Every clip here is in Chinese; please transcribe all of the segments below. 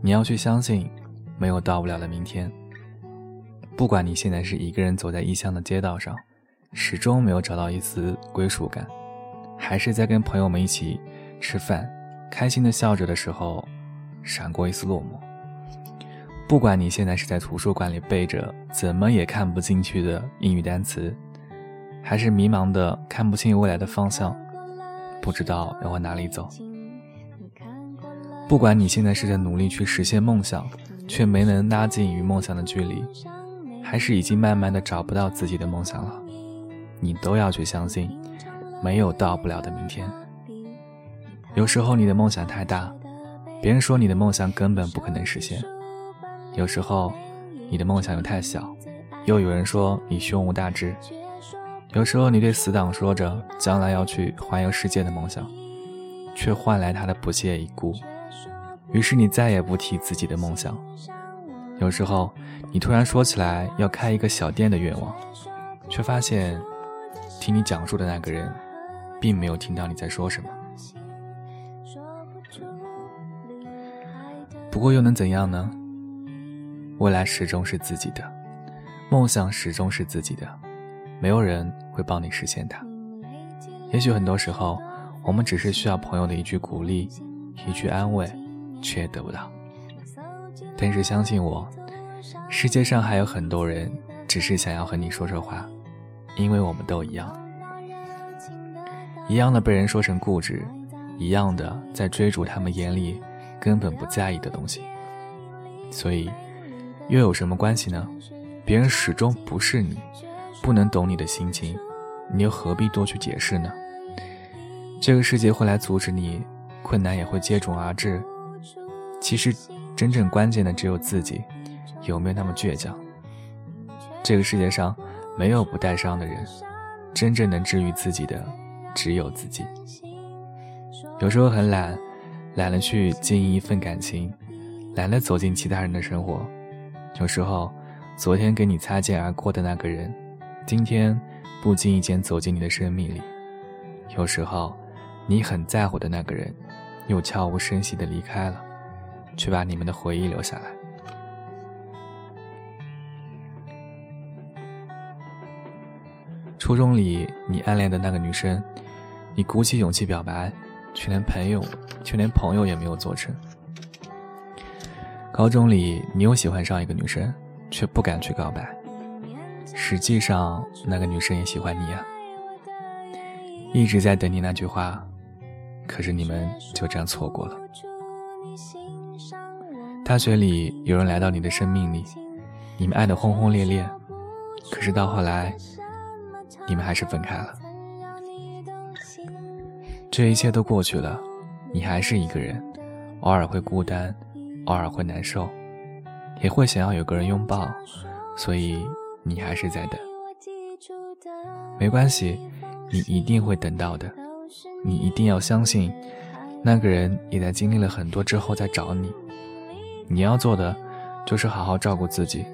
你要去相信，没有到不了的明天。不管你现在是一个人走在异乡的街道上，始终没有找到一丝归属感，还是在跟朋友们一起吃饭，开心的笑着的时候，闪过一丝落寞。不管你现在是在图书馆里背着怎么也看不进去的英语单词，还是迷茫的看不清未来的方向，不知道要往哪里走。不管你现在是在努力去实现梦想，却没能拉近与梦想的距离，还是已经慢慢的找不到自己的梦想了，你都要去相信，没有到不了的明天。有时候你的梦想太大，别人说你的梦想根本不可能实现；有时候你的梦想又太小，又有人说你胸无大志；有时候你对死党说着将来要去环游世界的梦想，却换来他的不屑一顾。于是你再也不提自己的梦想。有时候，你突然说起来要开一个小店的愿望，却发现，听你讲述的那个人，并没有听到你在说什么。不过又能怎样呢？未来始终是自己的，梦想始终是自己的，没有人会帮你实现它。也许很多时候，我们只是需要朋友的一句鼓励，一句安慰。却得不到，但是相信我，世界上还有很多人只是想要和你说说话，因为我们都一样，一样的被人说成固执，一样的在追逐他们眼里根本不在意的东西，所以又有什么关系呢？别人始终不是你，不能懂你的心情，你又何必多去解释呢？这个世界会来阻止你，困难也会接踵而至。其实，真正关键的只有自己，有没有那么倔强？这个世界上没有不带伤的人，真正能治愈自己的只有自己。有时候很懒，懒得去经营一份感情，懒得走进其他人的生活。有时候，昨天跟你擦肩而过的那个人，今天不经意间走进你的生命里。有时候，你很在乎的那个人，又悄无声息地离开了。去把你们的回忆留下来。初中里，你暗恋的那个女生，你鼓起勇气表白，却连朋友，却连朋友也没有做成。高中里，你又喜欢上一个女生，却不敢去告白。实际上，那个女生也喜欢你啊，一直在等你那句话，可是你们就这样错过了。大学里有人来到你的生命里，你们爱得轰轰烈烈，可是到后来，你们还是分开了。这一切都过去了，你还是一个人，偶尔会孤单，偶尔会难受，也会想要有个人拥抱，所以你还是在等。没关系，你一定会等到的，你一定要相信，那个人也在经历了很多之后再找你。你要做的，就是好好照顾自己，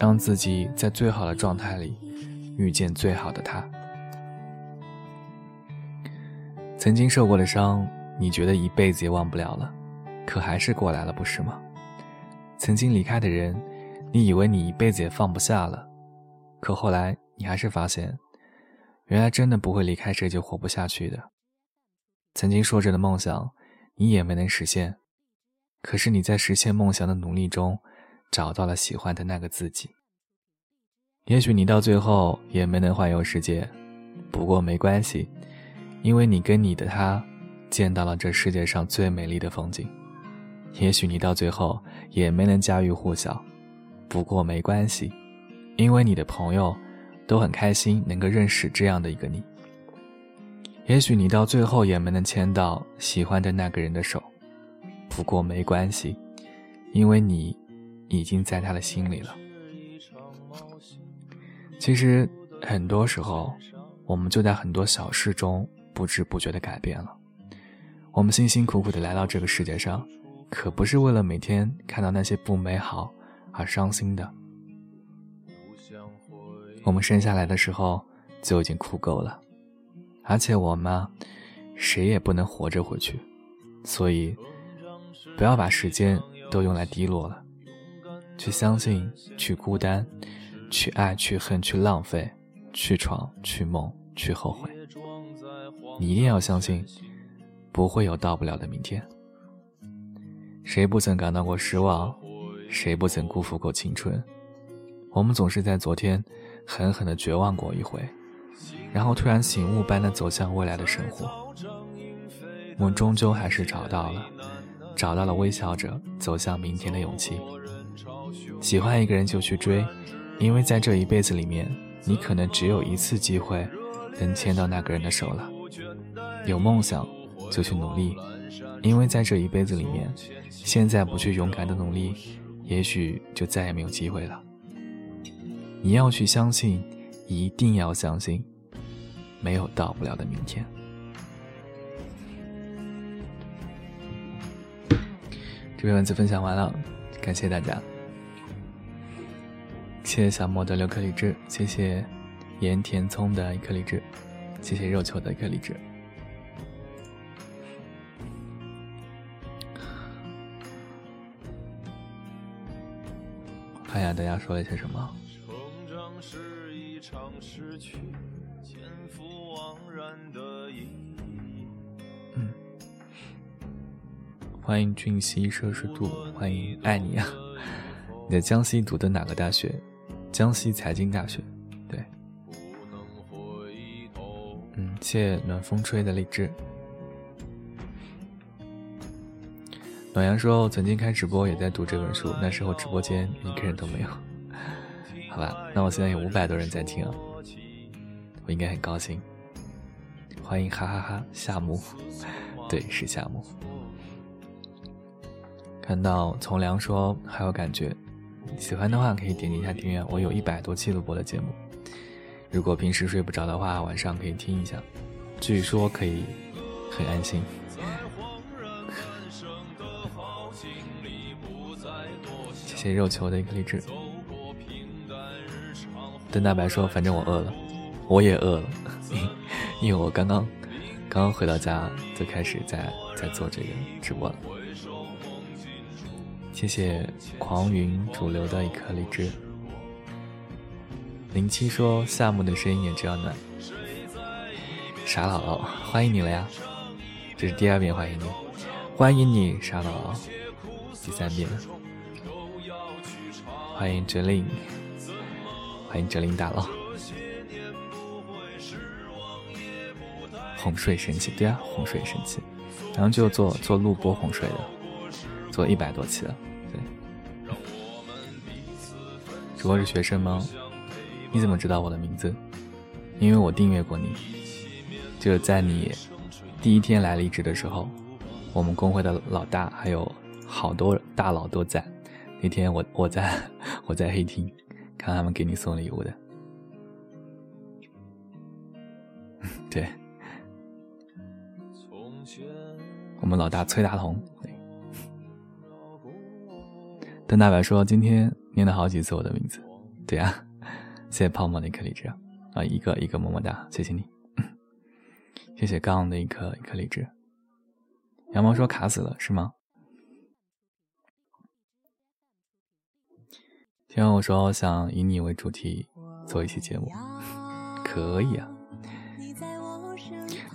让自己在最好的状态里遇见最好的他。曾经受过的伤，你觉得一辈子也忘不了了，可还是过来了，不是吗？曾经离开的人，你以为你一辈子也放不下了，可后来你还是发现，原来真的不会离开谁就活不下去的。曾经说着的梦想，你也没能实现。可是你在实现梦想的努力中，找到了喜欢的那个自己。也许你到最后也没能环游世界，不过没关系，因为你跟你的他，见到了这世界上最美丽的风景。也许你到最后也没能家喻户晓，不过没关系，因为你的朋友，都很开心能够认识这样的一个你。也许你到最后也没能牵到喜欢的那个人的手。不过没关系，因为你已经在他的心里了。其实很多时候，我们就在很多小事中不知不觉的改变了。我们辛辛苦苦的来到这个世界上，可不是为了每天看到那些不美好而伤心的。我们生下来的时候就已经哭够了，而且我们谁也不能活着回去，所以。不要把时间都用来低落了。去相信，去孤单，去爱，去恨，去浪费，去闯，去梦，去后悔。你一定要相信，不会有到不了的明天。谁不曾感到过失望？谁不曾辜负过青春？我们总是在昨天狠狠的绝望过一回，然后突然醒悟般的走向未来的生活。我们终究还是找到了，找到了微笑着走向明天的勇气。喜欢一个人就去追，因为在这一辈子里面，你可能只有一次机会能牵到那个人的手了。有梦想就去努力，因为在这一辈子里面，现在不去勇敢的努力，也许就再也没有机会了。你要去相信，一定要相信，没有到不了的明天。这篇文字分享完了，感谢大家。谢谢小莫的六颗荔枝，谢谢盐田葱的一颗荔枝，谢谢肉球的一颗荔枝。看一下大家说了些什么。成长是一场失去，欢迎俊熙摄氏度，欢迎爱你啊！你在江西读的哪个大学？江西财经大学，对，嗯，谢暖风吹的荔枝。暖阳说，曾经开直播也在读这本书，那时候直播间一个人都没有。好吧，那我现在有五百多人在听啊，我应该很高兴。欢迎哈哈哈夏木，对，是夏木。看到从良说还有感觉。喜欢的话可以点击一下订阅，我有一百多期录播的节目。如果平时睡不着的话，晚上可以听一下，据说可以很安心。谢谢肉球的一个励志。邓大白说：“反正我饿了，我也饿了，因为我刚刚刚刚回到家就开始在在做这个直播了。”谢谢狂云主流的一颗荔枝。零七说夏木的声音也这样暖。傻姥姥，欢迎你了呀！这是第二遍欢迎你，欢迎你傻姥姥，第三遍。欢迎哲令，欢迎哲令大佬。哄睡神器，对啊，哄睡神器，然后就做做录播哄睡的，做一百多期了。主播是学生吗？你怎么知道我的名字？因为我订阅过你，就在你第一天来离职的时候，我们公会的老大还有好多大佬都在。那天我我在 我在黑厅看他们给你送礼物的。对，我们老大崔大同。邓大白说今天。念了好几次我的名字，对呀，谢谢泡沫的一颗荔枝啊，一个一个么么哒，谢谢你，谢谢刚的一颗一颗荔枝。羊毛说卡死了是吗？听我说想以你为主题做一期节目，可以啊。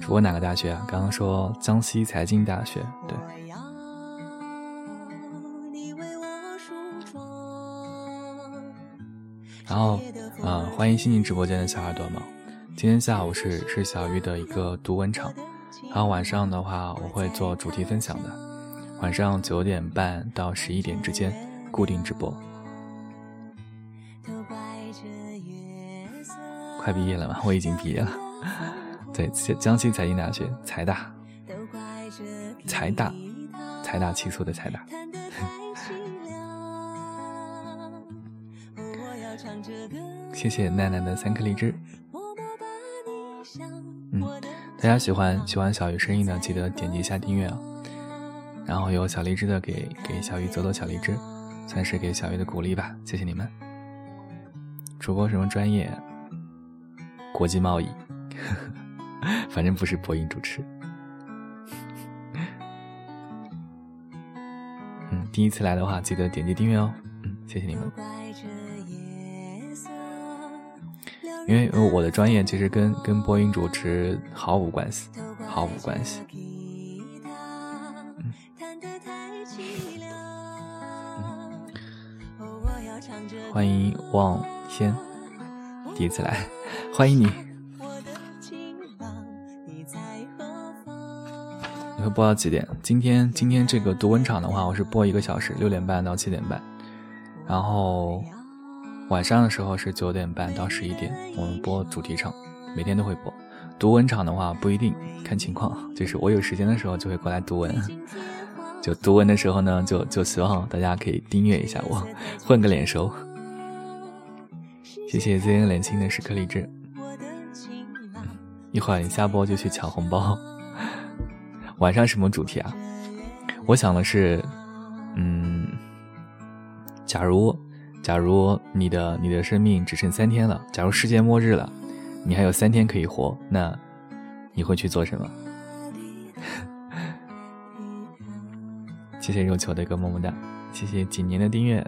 主播哪个大学啊？刚刚说江西财经大学，对。然后，呃，欢迎新进直播间的小耳朵们。今天下午是是小玉的一个读文场，然后晚上的话我会做主题分享的，晚上九点半到十一点之间固定直播。快毕业了吗？我已经毕业了。对，江西财经大学，财大，财大，财大气粗的财大。谢谢奈奈的三颗荔枝。嗯，大家喜欢喜欢小鱼声音的，记得点击一下订阅啊。然后有小荔枝的，给给小鱼走走小荔枝，算是给小鱼的鼓励吧。谢谢你们。主播什么专业？国际贸易，反正不是播音主持。嗯，第一次来的话，记得点击订阅哦。嗯，谢谢你们。因为我的专业其实跟跟播音主持毫无关系，毫无关系。欢迎望仙，第一次来，欢迎你。你会播到几点？今天今天这个读文场的话，我是播一个小时，六点半到七点半，然后。晚上的时候是九点半到十一点，我们播主题场，每天都会播。读文场的话不一定，看情况，就是我有时间的时候就会过来读文。就读文的时候呢，就就希望大家可以订阅一下我，混个脸熟。谢谢 ZN 连心的时刻励志。一会儿下播就去抢红包。晚上什么主题啊？我想的是，嗯，假如。假如你的你的生命只剩三天了，假如世界末日了，你还有三天可以活，那你会去做什么？谢谢肉球的一个么么哒，谢谢几年的订阅。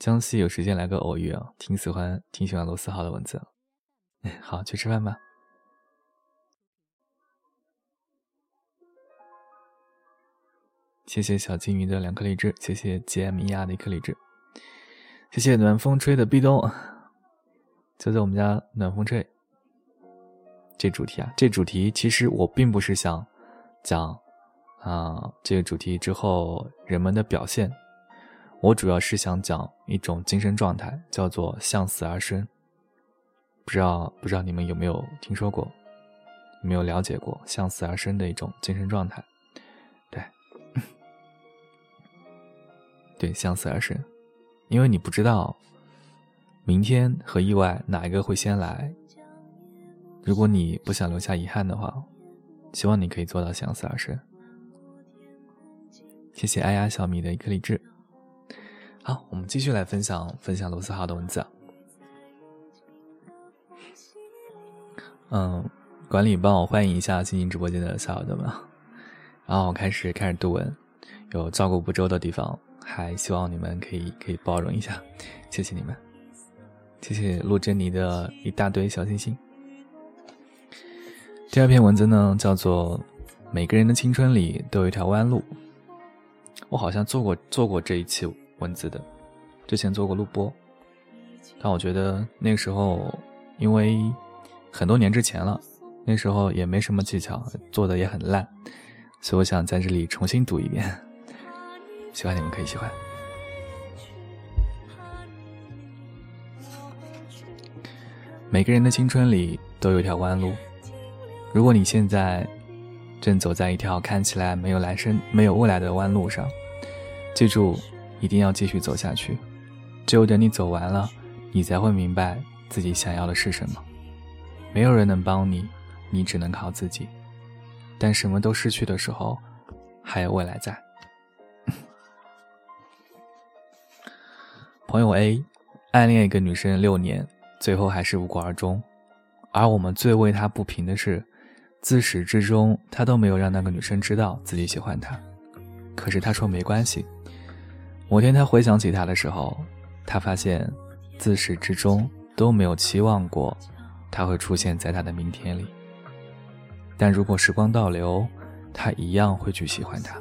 江西有时间来个偶遇啊，挺喜欢挺喜欢罗思浩的文字。好，去吃饭吧。谢谢小金鱼的两颗荔枝，谢谢 G M E R 的一颗荔枝，谢谢暖风吹的壁咚，就在我们家暖风吹。这主题啊，这主题其实我并不是想讲啊这个主题之后人们的表现，我主要是想讲一种精神状态，叫做向死而生。不知道不知道你们有没有听说过，有没有了解过向死而生的一种精神状态？对，向死而生，因为你不知道明天和意外哪一个会先来。如果你不想留下遗憾的话，希望你可以做到向死而生。谢谢爱呀小米的一颗励志。好，我们继续来分享分享罗斯浩的文字。嗯，管理帮我欢迎一下新进直播间的小伙伴们。然后我开始开始读文，有照顾不周的地方。还希望你们可以可以包容一下，谢谢你们，谢谢陆珍妮的一大堆小星星。第二篇文字呢，叫做《每个人的青春里都有一条弯路》。我好像做过做过这一期文字的，之前做过录播，但我觉得那个时候因为很多年之前了，那时候也没什么技巧，做的也很烂，所以我想在这里重新读一遍。喜欢你们可以喜欢。每个人的青春里都有条弯路，如果你现在正走在一条看起来没有来生、没有未来的弯路上，记住一定要继续走下去。只有等你走完了，你才会明白自己想要的是什么。没有人能帮你，你只能靠自己。但什么都失去的时候，还有未来在。朋友 A 暗恋一个女生六年，最后还是无果而终。而我们最为他不平的是，自始至终他都没有让那个女生知道自己喜欢她。可是他说没关系。某天他回想起她的时候，他发现自始至终都没有期望过她会出现在他的明天里。但如果时光倒流，他一样会去喜欢她。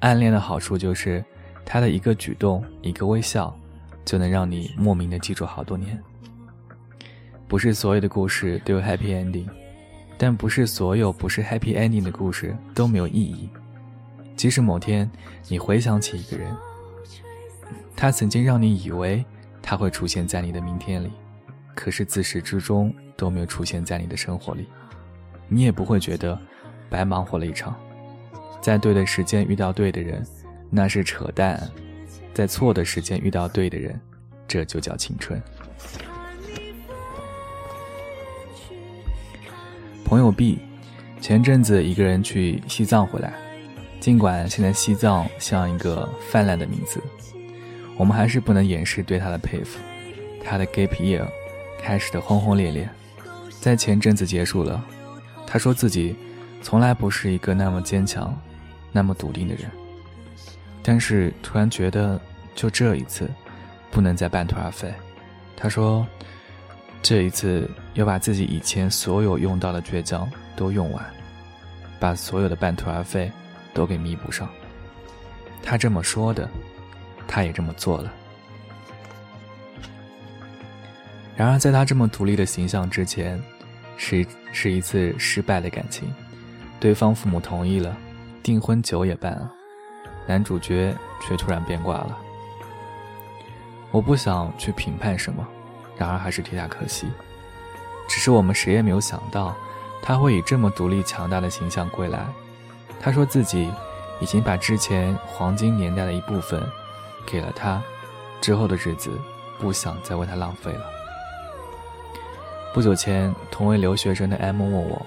暗恋的好处就是。他的一个举动，一个微笑，就能让你莫名的记住好多年。不是所有的故事都有 happy ending，但不是所有不是 happy ending 的故事都没有意义。即使某天你回想起一个人，他曾经让你以为他会出现在你的明天里，可是自始至终都没有出现在你的生活里，你也不会觉得白忙活了一场。在对的时间遇到对的人。那是扯淡，在错的时间遇到对的人，这就叫青春。朋友 B，前阵子一个人去西藏回来，尽管现在西藏像一个泛滥的名字，我们还是不能掩饰对他的佩服。他的 gap year 开始的轰轰烈烈，在前阵子结束了。他说自己从来不是一个那么坚强。那么笃定的人。但是突然觉得，就这一次，不能再半途而废。他说：“这一次要把自己以前所有用到的倔强都用完，把所有的半途而废都给弥补上。”他这么说的，他也这么做了。然而，在他这么独立的形象之前，是是一次失败的感情。对方父母同意了，订婚酒也办了，男主角却突然变卦了。我不想去评判什么，然而还是替他可惜。只是我们谁也没有想到，他会以这么独立强大的形象归来。他说自己已经把之前黄金年代的一部分给了他，之后的日子不想再为他浪费了。不久前，同为留学生的 M 问我，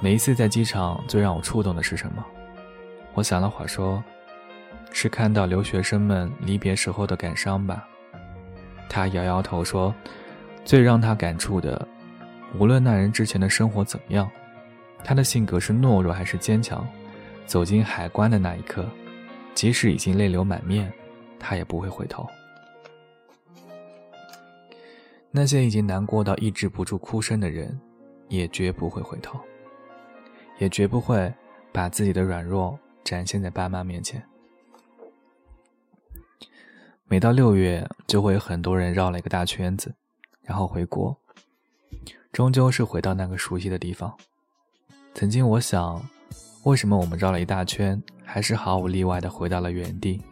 每一次在机场最让我触动的是什么？我想了会儿说。是看到留学生们离别时候的感伤吧。他摇摇头说：“最让他感触的，无论那人之前的生活怎么样，他的性格是懦弱还是坚强，走进海关的那一刻，即使已经泪流满面，他也不会回头。那些已经难过到抑制不住哭声的人，也绝不会回头，也绝不会把自己的软弱展现在爸妈面前。”每到六月，就会有很多人绕了一个大圈子，然后回国，终究是回到那个熟悉的地方。曾经我想，为什么我们绕了一大圈，还是毫无例外的回到了原地？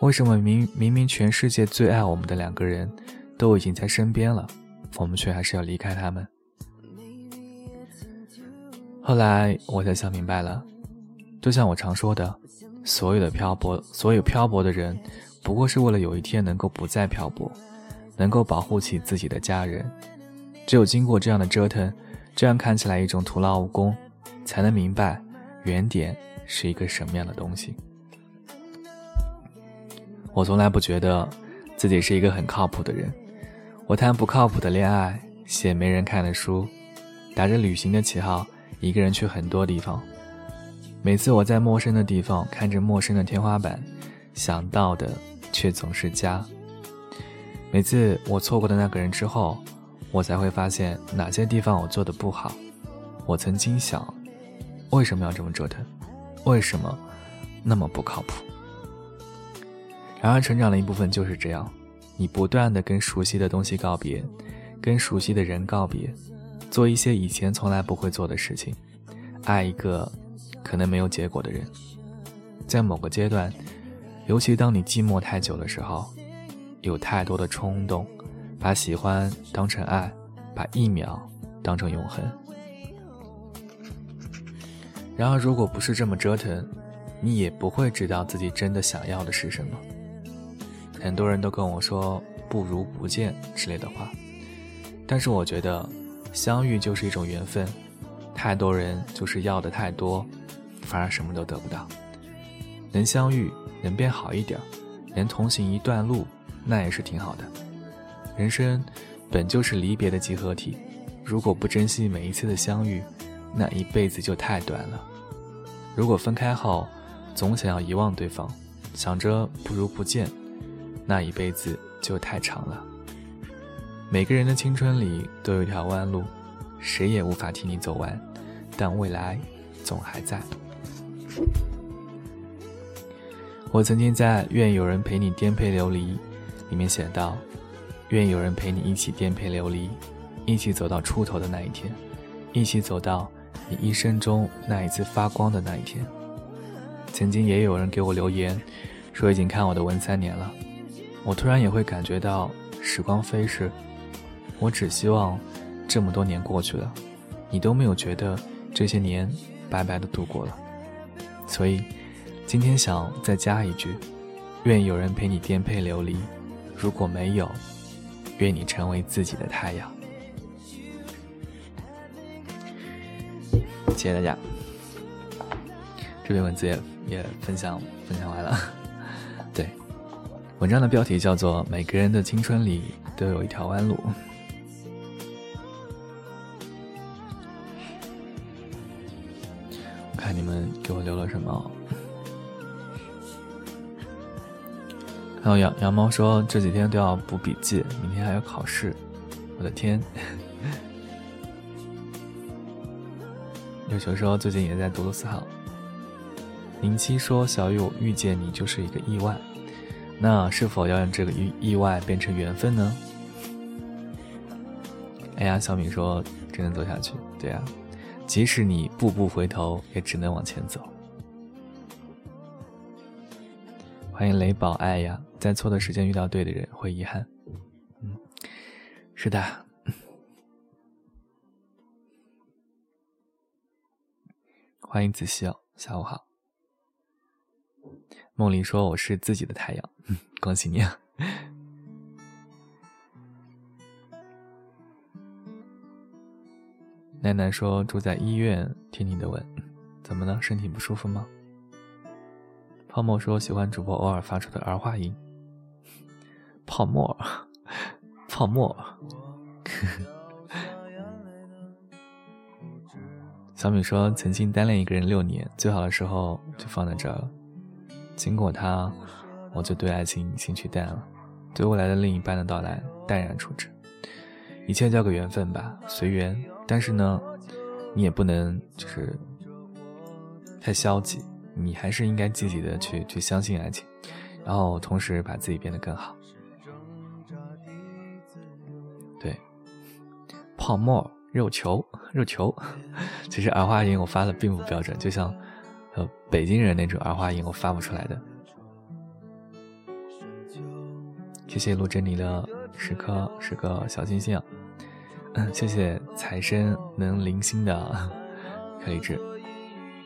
为什么明明明全世界最爱我们的两个人，都已经在身边了，我们却还是要离开他们？后来我才想明白了，就像我常说的，所有的漂泊，所有漂泊的人。不过是为了有一天能够不再漂泊，能够保护起自己的家人。只有经过这样的折腾，这样看起来一种徒劳无功，才能明白原点是一个什么样的东西。我从来不觉得自己是一个很靠谱的人，我谈不靠谱的恋爱，写没人看的书，打着旅行的旗号，一个人去很多地方。每次我在陌生的地方看着陌生的天花板，想到的。却总是家。每次我错过的那个人之后，我才会发现哪些地方我做的不好。我曾经想，为什么要这么折腾？为什么那么不靠谱？然而，成长的一部分就是这样：你不断的跟熟悉的东西告别，跟熟悉的人告别，做一些以前从来不会做的事情，爱一个可能没有结果的人，在某个阶段。尤其当你寂寞太久的时候，有太多的冲动，把喜欢当成爱，把一秒当成永恒。然而，如果不是这么折腾，你也不会知道自己真的想要的是什么。很多人都跟我说“不如不见”之类的话，但是我觉得，相遇就是一种缘分。太多人就是要的太多，反而什么都得不到。能相遇。能变好一点，能同行一段路，那也是挺好的。人生本就是离别的集合体，如果不珍惜每一次的相遇，那一辈子就太短了。如果分开后总想要遗忘对方，想着不如不见，那一辈子就太长了。每个人的青春里都有一条弯路，谁也无法替你走完，但未来总还在。我曾经在《愿有人陪你颠沛流离》里面写道：“愿有人陪你一起颠沛流离，一起走到出头的那一天，一起走到你一生中那一次发光的那一天。”曾经也有人给我留言，说已经看我的文三年了。我突然也会感觉到时光飞逝，我只希望这么多年过去了，你都没有觉得这些年白白的度过了，所以。今天想再加一句：愿有人陪你颠沛流离，如果没有，愿你成为自己的太阳。谢谢大家，这篇文字也也分享分享完了。对，文章的标题叫做《每个人的青春里都有一条弯路》。还有羊羊毛说这几天都要补笔记，明天还有考试，我的天！有球说最近也在读四号。零七说小雨，我遇见你就是一个意外，那是否要让这个意意外变成缘分呢？哎呀，小米说只能走下去，对呀，即使你步步回头，也只能往前走。欢迎雷宝，爱呀，在错的时间遇到对的人会遗憾。嗯，是的。欢迎子熙哦，下午好。梦里说我是自己的太阳，恭喜你啊！奶奶说住在医院，听你的问，怎么了？身体不舒服吗？泡沫说喜欢主播偶尔发出的儿化音。泡沫，泡沫。小米说曾经单恋一个人六年，最好的时候就放在这了。经过他，我就对爱情兴趣淡了，对未来的另一半的到来淡然处之。一切交给缘分吧，随缘。但是呢，你也不能就是太消极，你还是应该积极的去去相信爱情，然后同时把自己变得更好。对，泡沫、肉球、肉球，其实儿化音我发的并不标准，就像呃北京人那种儿化音我发不出来的。谢谢陆珍妮的十颗十个小星星。嗯，谢谢财神能零星的颗粒痣，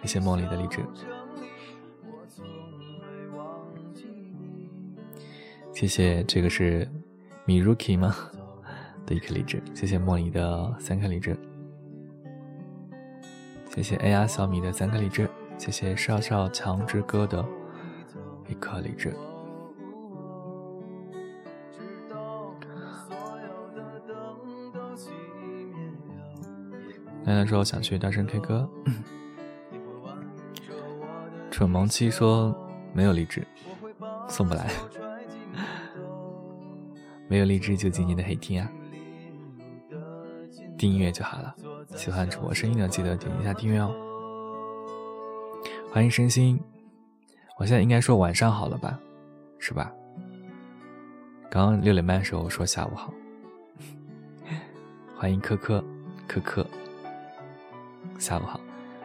谢谢梦里的荔枝，谢谢这个是米 Rookie 吗的一颗荔枝，谢谢梦里的三颗荔枝，谢谢 AR 小米的三颗荔枝，谢谢少少强之歌的一颗荔枝。奶奶说想去大声 K 歌。蠢萌七说没有荔枝，送不来。没有荔枝就今年的黑听啊！订阅就好了。喜欢主播声音的记得点一下订阅哦。欢迎身心，我现在应该说晚上好了吧，是吧？刚刚六点半的时候说下午好。欢迎科科，科科。下午好，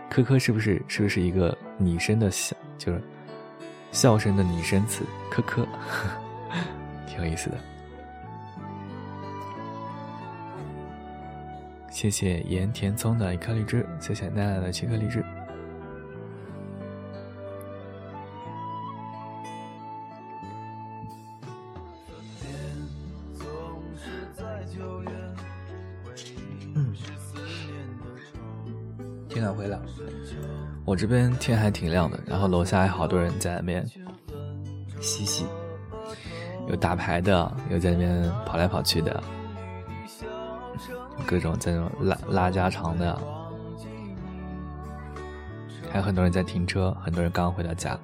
科科是不是是不是一个拟声的笑，就是笑声的拟声词？科科，挺有意思的。谢谢盐田葱的一颗荔枝，谢谢奈奈的七颗荔枝。天暖回来，我这边天还挺亮的，然后楼下还好多人在那边嬉戏，有打牌的，有在那边跑来跑去的，各种在那种拉拉家常的，还有很多人在停车，很多人刚回到家。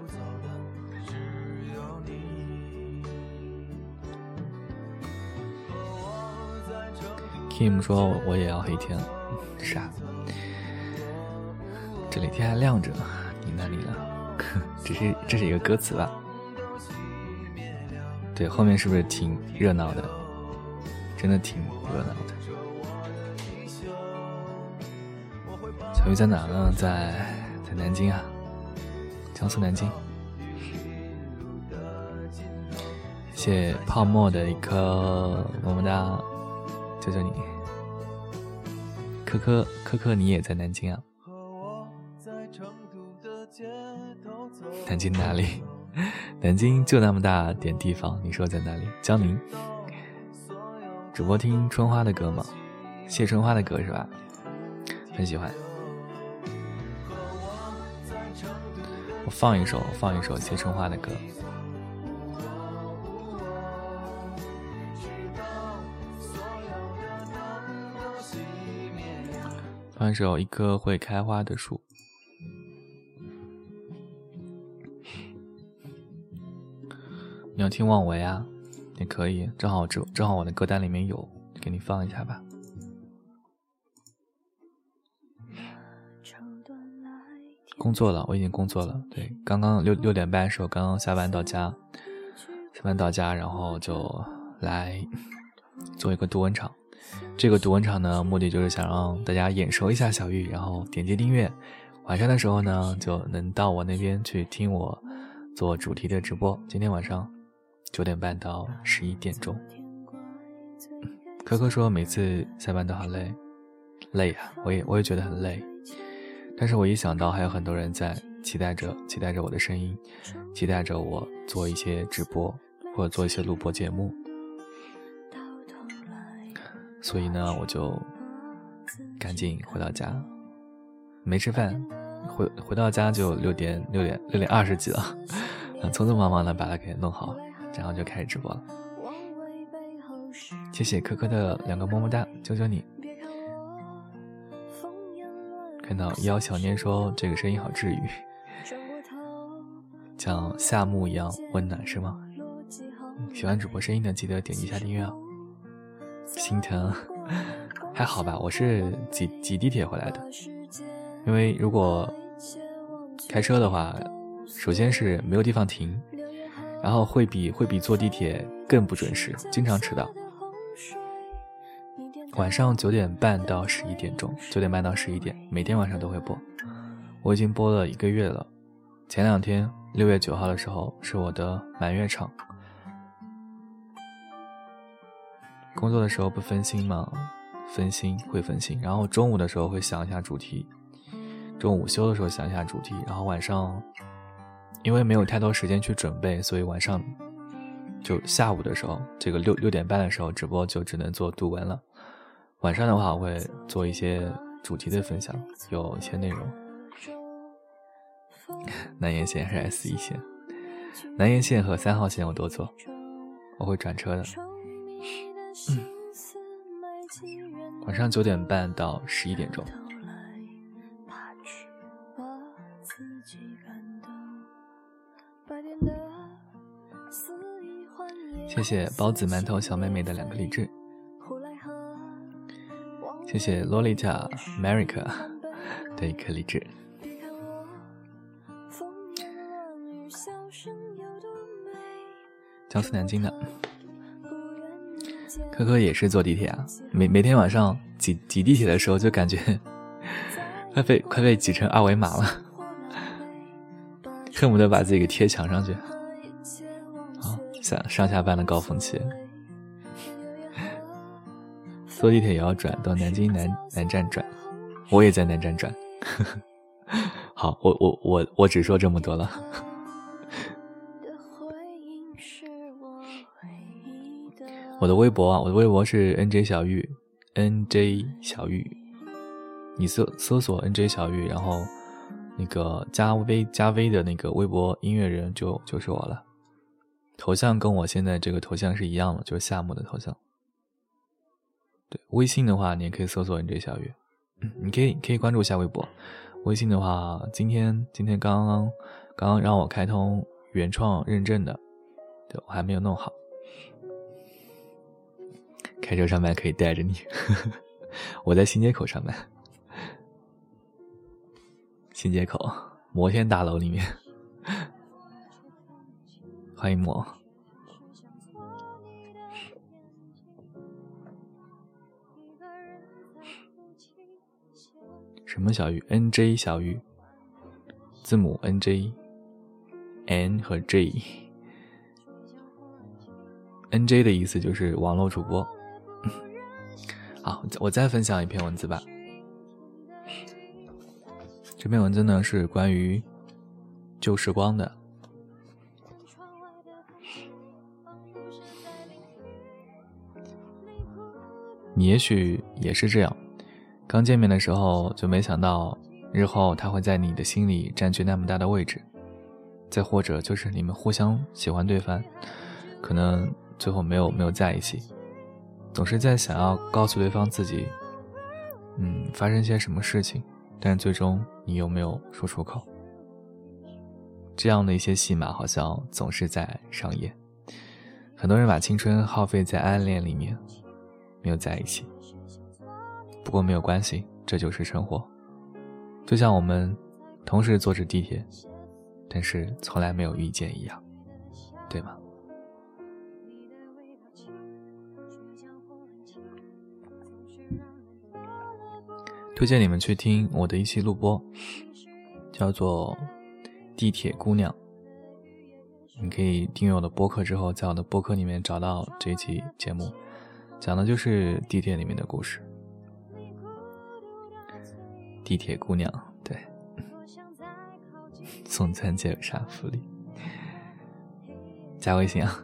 Kim 说我也要黑天，傻。这里天还亮着，你那里了？这是这是一个歌词吧？对，后面是不是挺热闹的？真的挺热闹的。小鱼在哪呢？在在南京啊，江苏南京。谢泡沫的一颗么么哒，求求你。科科科科，你也在南京啊？南京哪里？南京就那么大点地方，你说在哪里？江宁。主播听春花的歌吗？谢春花的歌是吧？很喜欢。放一首，放一首谢春花的歌。放一首《一棵会开花的树》。你要听，妄为啊，也可以。正好，正正好，我的歌单里面有，给你放一下吧。工作了，我已经工作了。对，刚刚六六点半的时候刚刚下班到家，下班到家，然后就来做一个读文场。这个读文场呢，目的就是想让大家眼熟一下小玉，然后点击订阅。晚上的时候呢，就能到我那边去听我做主题的直播。今天晚上九点半到十一点钟。可可说每次下班都好累，累啊！我也我也觉得很累。但是我一想到还有很多人在期待着，期待着我的声音，期待着我做一些直播或者做一些录播节目，所以呢，我就赶紧回到家，没吃饭，回回到家就六点六点六点二十几了，匆匆忙忙的把它给弄好，然后就开始直播了。谢谢可可的两个么么哒，求求你。看到妖小念说这个声音好治愈，像夏木一样温暖是吗？喜欢主播声音的记得点击一下订阅哦。心疼，还好吧？我是挤挤地铁回来的，因为如果开车的话，首先是没有地方停，然后会比会比坐地铁更不准时，经常迟到。晚上九点半到十一点钟，九点半到十一点，每天晚上都会播。我已经播了一个月了。前两天六月九号的时候是我的满月场。工作的时候不分心吗？分心会分心。然后中午的时候会想一下主题，中午午休的时候想一下主题。然后晚上，因为没有太多时间去准备，所以晚上就下午的时候，这个六六点半的时候直播就只能做读文了。晚上的话，我会做一些主题的分享，有一些内容。南延线还是 S 一线？南延线和三号线我都坐，我会转车的。嗯晚上九点半到十一点钟。谢谢包子、馒头、小妹妹的两个励志。谢谢 Lolita America 的一颗荔枝。江苏南京的，可可也是坐地铁啊。每每天晚上挤挤地铁的时候，就感觉 快被快被挤成二维码了，恨不得把自己给贴墙上去。啊，下上下班的高峰期。坐地铁也要转到南京南南站转，我也在南站转。好，我我我我只说这么多了。我的微博啊，我的微博是 N J 小玉，N J 小玉，你搜搜索 N J 小玉，然后那个加 V 加 V 的那个微博音乐人就就是我了，头像跟我现在这个头像是一样的，就是夏木的头像。对，微信的话，你也可以搜索“你这小月”，你可以可以关注一下微博。微信的话，今天今天刚刚刚刚让我开通原创认证的，对我还没有弄好。开车上班可以带着你，我在新街口上班，新街口摩天大楼里面，欢迎我。什么小玉？N J 小玉，字母 N J，N 和 J，N J 的意思就是网络主播。好，我再分享一篇文字吧。这篇文字呢是关于旧时光的。你也许也是这样。刚见面的时候就没想到，日后他会在你的心里占据那么大的位置。再或者就是你们互相喜欢对方，可能最后没有没有在一起，总是在想要告诉对方自己，嗯，发生些什么事情，但最终你又没有说出口。这样的一些戏码好像总是在上演，很多人把青春耗费在暗恋里面，没有在一起。不过没有关系，这就是生活。就像我们同时坐着地铁，但是从来没有遇见一样，对吗？推荐你们去听我的一期录播，叫做《地铁姑娘》。你可以订阅我的播客之后，在我的播客里面找到这期节目，讲的就是地铁里面的故事。地铁姑娘，对，送钻戒有啥福利？加微信啊。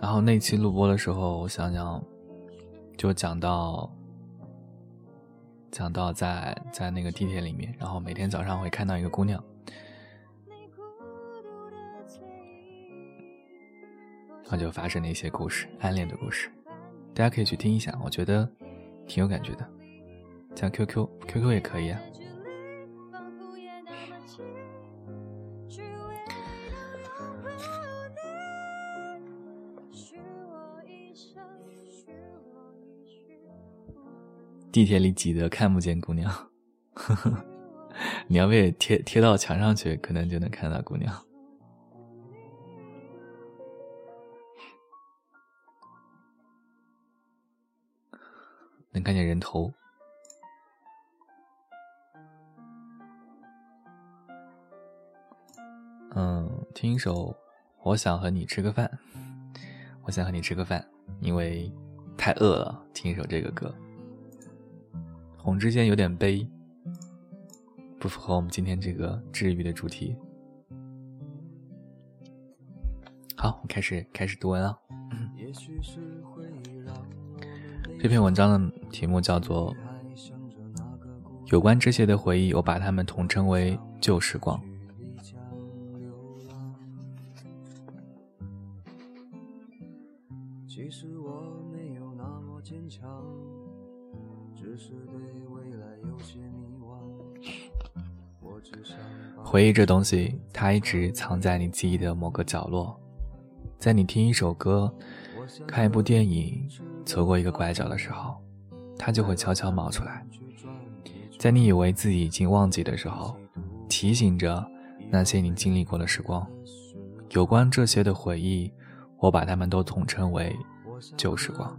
然后那期录播的时候，我想想，就讲到，讲到在在那个地铁里面，然后每天早上会看到一个姑娘，然后就发生了一些故事，暗恋的故事，大家可以去听一下，我觉得挺有感觉的，像 QQ，QQ 也可以啊。地铁里挤得看不见姑娘，呵呵你要被贴贴到墙上去，可能就能看到姑娘，能看见人头。嗯，听一首《我想和你吃个饭》，我想和你吃个饭，因为太饿了，听一首这个歌。红之间有点悲，不符合我们今天这个治愈的主题。好，我开始开始读文了。这篇文章的题目叫做《有关这些的回忆》，我把它们统称为旧时光。其实我没有那么坚强。回忆这东西，它一直藏在你记忆的某个角落。在你听一首歌、看一部电影、走过一个拐角的时候，它就会悄悄冒出来。在你以为自己已经忘记的时候，提醒着那些你经历过的时光。有关这些的回忆，我把它们都统称为旧时光。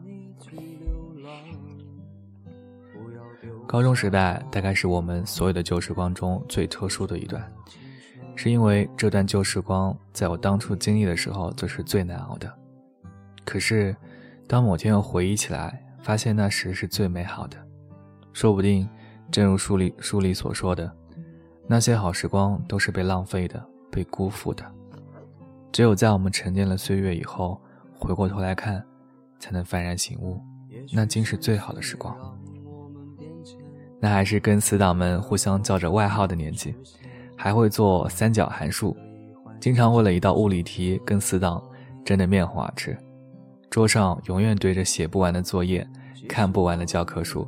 高中时代大概是我们所有的旧时光中最特殊的一段，是因为这段旧时光在我当初经历的时候就是最难熬的。可是，当某天又回忆起来，发现那时是最美好的。说不定，正如书里书里所说的，那些好时光都是被浪费的、被辜负的。只有在我们沉淀了岁月以后，回过头来看，才能幡然醒悟，那竟是最好的时光。那还是跟死党们互相叫着外号的年纪，还会做三角函数，经常为了一道物理题跟死党争得面红耳赤。桌上永远堆着写不完的作业，看不完的教科书，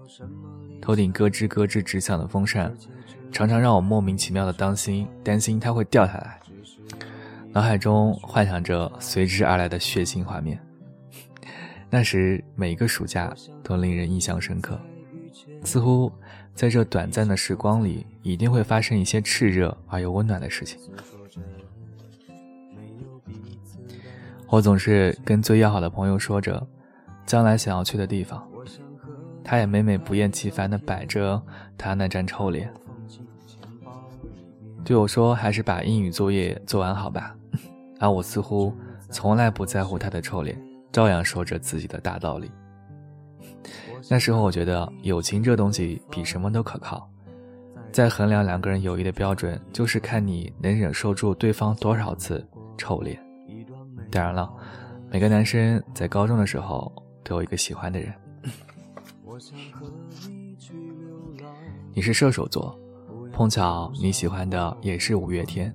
头顶咯吱咯吱直响的风扇，常常让我莫名其妙的担心，担心它会掉下来。脑海中幻想着随之而来的血腥画面。那时每一个暑假都令人印象深刻，似乎。在这短暂的时光里，一定会发生一些炽热而又温暖的事情。我总是跟最要好的朋友说着将来想要去的地方，他也每每不厌其烦地摆着他那张臭脸，对我说：“还是把英语作业做完好吧。”而我似乎从来不在乎他的臭脸，照样说着自己的大道理。那时候我觉得友情这东西比什么都可靠，在衡量两个人友谊的标准，就是看你能忍受住对方多少次臭脸。当然了，每个男生在高中的时候都有一个喜欢的人。你是射手座，碰巧你喜欢的也是五月天。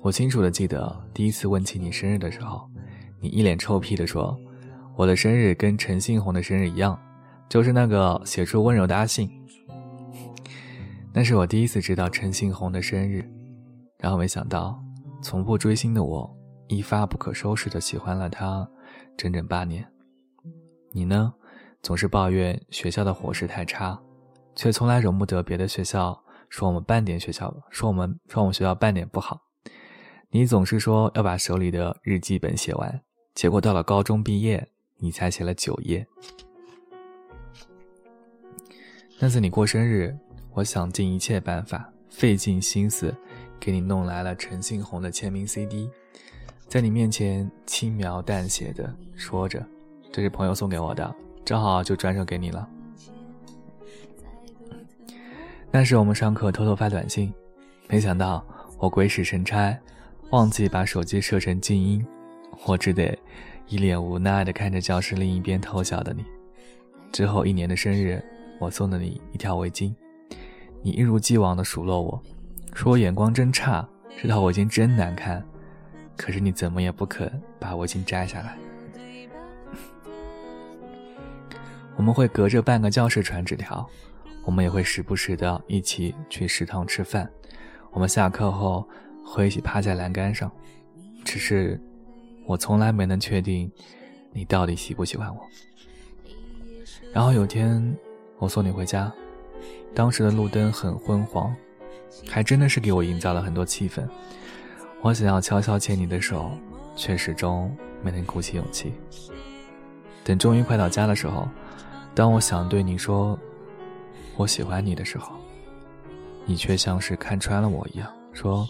我清楚的记得第一次问起你生日的时候，你一脸臭屁的说：“我的生日跟陈信宏的生日一样。”就是那个写出温柔的阿信。那是我第一次知道陈信宏的生日，然后没想到，从不追星的我，一发不可收拾的喜欢了他，整整八年。你呢，总是抱怨学校的伙食太差，却从来容不得别的学校说我们半点学校，说我们说我们学校半点不好。你总是说要把手里的日记本写完，结果到了高中毕业，你才写了九页。那次你过生日。我想尽一切办法，费尽心思，给你弄来了陈信宏的签名 CD，在你面前轻描淡写的说着：“这是朋友送给我的，正好就转手给你了。”那时我们上课偷偷发短信，没想到我鬼使神差，忘记把手机设成静音，我只得一脸无奈的看着教室另一边偷笑的你。之后一年的生日，我送了你一条围巾。你一如既往的数落我，说我眼光真差，这套围巾真难看。可是你怎么也不肯把围巾摘下来。我们会隔着半个教室传纸条，我们也会时不时的一起去食堂吃饭。我们下课后会一起趴在栏杆上，只是我从来没能确定你到底喜不喜欢我。然后有天我送你回家。当时的路灯很昏黄，还真的是给我营造了很多气氛。我想要悄悄牵你的手，却始终没能鼓起勇气。等终于快到家的时候，当我想对你说“我喜欢你”的时候，你却像是看穿了我一样，说：“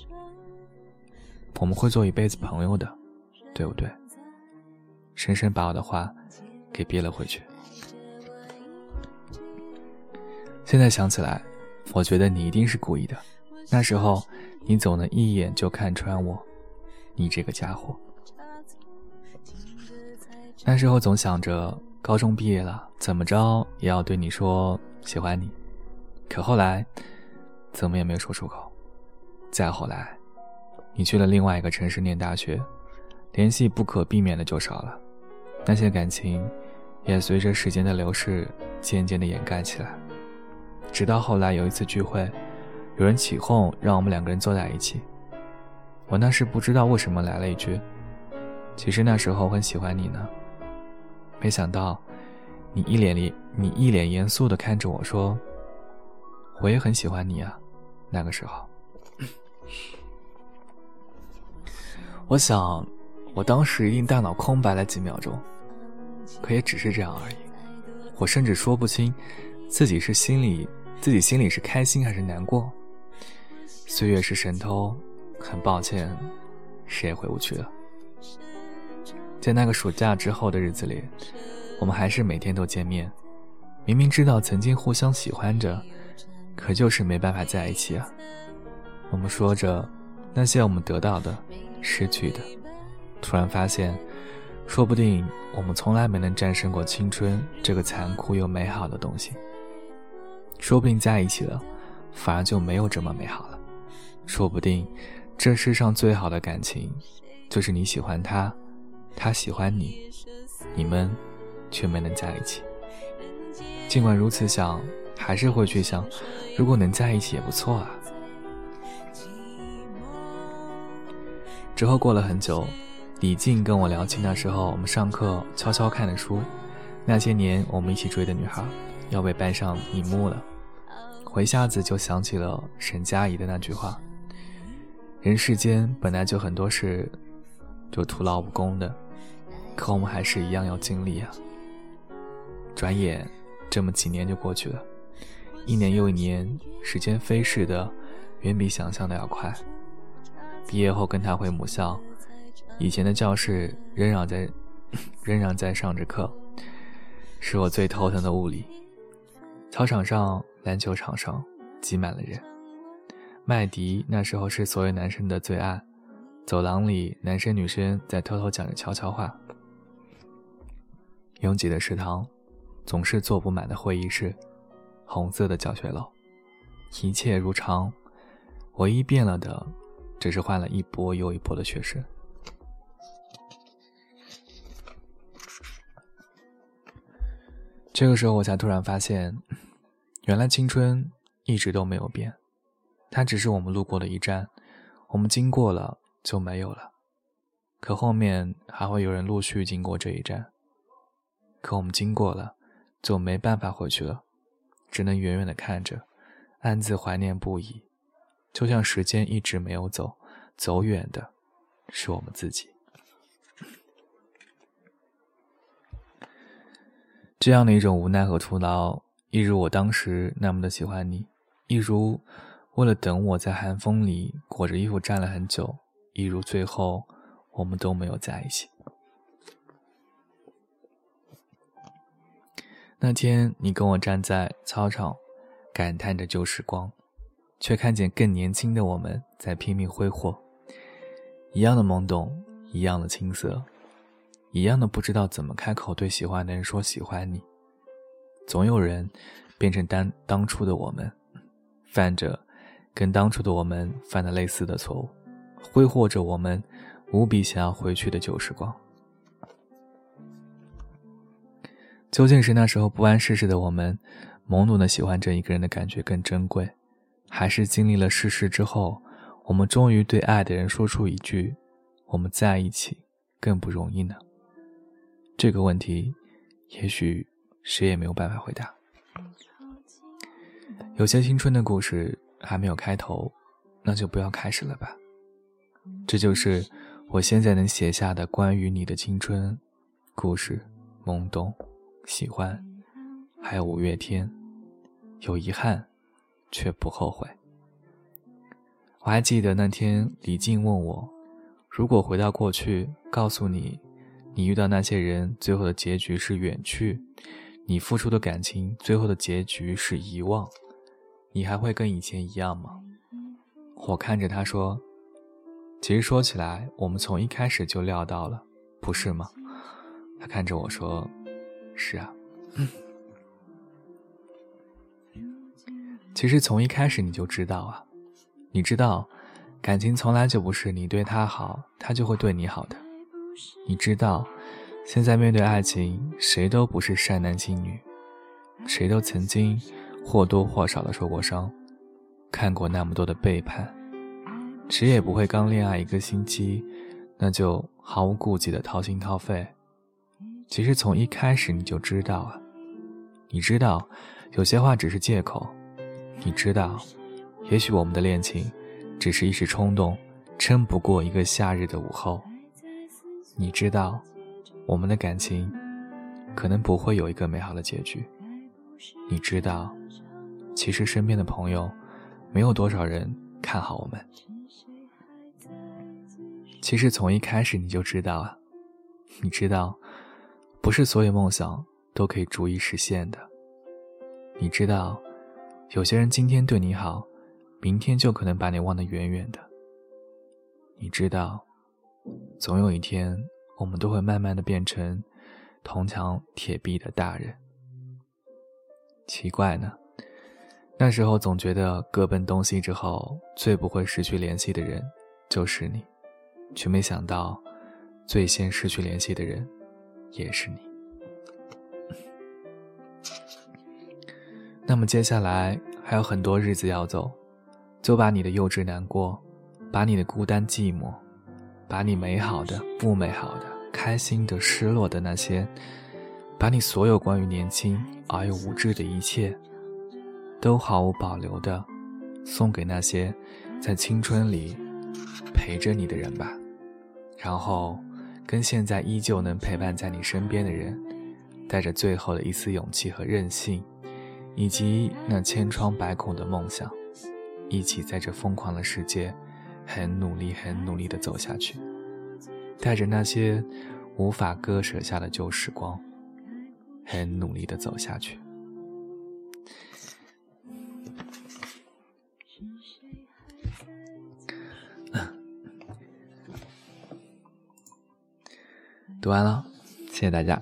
我们会做一辈子朋友的，对不对？”深深把我的话给憋了回去。现在想起来，我觉得你一定是故意的。那时候，你总能一眼就看穿我，你这个家伙。那时候总想着高中毕业了，怎么着也要对你说喜欢你。可后来，怎么也没有说出口。再后来，你去了另外一个城市念大学，联系不可避免的就少了，那些感情，也随着时间的流逝，渐渐的掩盖起来。直到后来有一次聚会，有人起哄让我们两个人坐在一起。我那时不知道为什么来了一句：“其实那时候很喜欢你呢。”没想到，你一脸里你一脸严肃的看着我说：“我也很喜欢你啊。”那个时候，我想，我当时一定大脑空白了几秒钟，可也只是这样而已。我甚至说不清自己是心里。自己心里是开心还是难过？岁月是神偷，很抱歉，谁也回不去了。在那个暑假之后的日子里，我们还是每天都见面。明明知道曾经互相喜欢着，可就是没办法在一起啊。我们说着那些我们得到的、失去的，突然发现，说不定我们从来没能战胜过青春这个残酷又美好的东西。说不定在一起了，反而就没有这么美好了。说不定，这世上最好的感情，就是你喜欢他，他喜欢你，你们却没能在一起。尽管如此想，还是会去想，如果能在一起也不错啊。之后过了很久，李静跟我聊起那时候我们上课悄悄看的书，那些年我们一起追的女孩，要被搬上荧幕了。我一下子就想起了沈佳宜的那句话：“人世间本来就很多事，就徒劳无功的，可我们还是一样要经历啊。”转眼这么几年就过去了，一年又一年，时间飞逝的远比想象的要快。毕业后跟他回母校，以前的教室仍然在，仍然在上着课，是我最头疼的物理。操场上。篮球场上挤满了人，麦迪那时候是所有男生的最爱。走廊里，男生女生在偷偷讲着悄悄话。拥挤的食堂，总是坐不满的会议室，红色的教学楼，一切如常，唯一变了的，只是换了一波又一波的学生。这个时候，我才突然发现，原来青春一直都没有变，它只是我们路过的一站，我们经过了就没有了。可后面还会有人陆续经过这一站，可我们经过了，就没办法回去了，只能远远的看着，暗自怀念不已。就像时间一直没有走，走远的是我们自己。这样的一种无奈和徒劳，一如我当时那么的喜欢你，一如为了等我在寒风里裹着衣服站了很久，一如最后我们都没有在一起。那天你跟我站在操场，感叹着旧时光。却看见更年轻的我们在拼命挥霍，一样的懵懂，一样的青涩，一样的不知道怎么开口对喜欢的人说喜欢你。总有人变成当当初的我们，犯着跟当初的我们犯了类似的错误，挥霍着我们无比想要回去的旧时光。究竟是那时候不谙世事的我们，懵懂的喜欢着一个人的感觉更珍贵？还是经历了世事之后，我们终于对爱的人说出一句：“我们在一起更不容易呢。”这个问题，也许谁也没有办法回答。有些青春的故事还没有开头，那就不要开始了吧。这就是我现在能写下的关于你的青春故事：懵懂、喜欢，还有五月天，有遗憾。却不后悔。我还记得那天，李静问我：“如果回到过去，告诉你，你遇到那些人最后的结局是远去，你付出的感情最后的结局是遗忘，你还会跟以前一样吗？”我看着他说：“其实说起来，我们从一开始就料到了，不是吗？”他看着我说：“是啊。”其实从一开始你就知道啊，你知道，感情从来就不是你对他好，他就会对你好的。你知道，现在面对爱情，谁都不是善男信女，谁都曾经或多或少的受过伤，看过那么多的背叛，谁也不会刚恋爱一个星期，那就毫无顾忌的掏心掏肺。其实从一开始你就知道啊，你知道，有些话只是借口。你知道，也许我们的恋情只是一时冲动，撑不过一个夏日的午后。你知道，我们的感情可能不会有一个美好的结局。你知道，其实身边的朋友没有多少人看好我们。其实从一开始你就知道啊，你知道，不是所有梦想都可以逐一实现的。你知道。有些人今天对你好，明天就可能把你忘得远远的。你知道，总有一天，我们都会慢慢的变成铜墙铁壁的大人。奇怪呢，那时候总觉得各奔东西之后，最不会失去联系的人就是你，却没想到，最先失去联系的人也是你。那么接下来还有很多日子要走，就把你的幼稚难过，把你的孤单寂寞，把你美好的不美好的、开心的失落的那些，把你所有关于年轻而又无知的一切，都毫无保留的送给那些在青春里陪着你的人吧。然后，跟现在依旧能陪伴在你身边的人，带着最后的一丝勇气和任性。以及那千疮百孔的梦想，一起在这疯狂的世界，很努力、很努力的走下去，带着那些无法割舍下的旧时光，很努力的走下去。读完了，谢谢大家。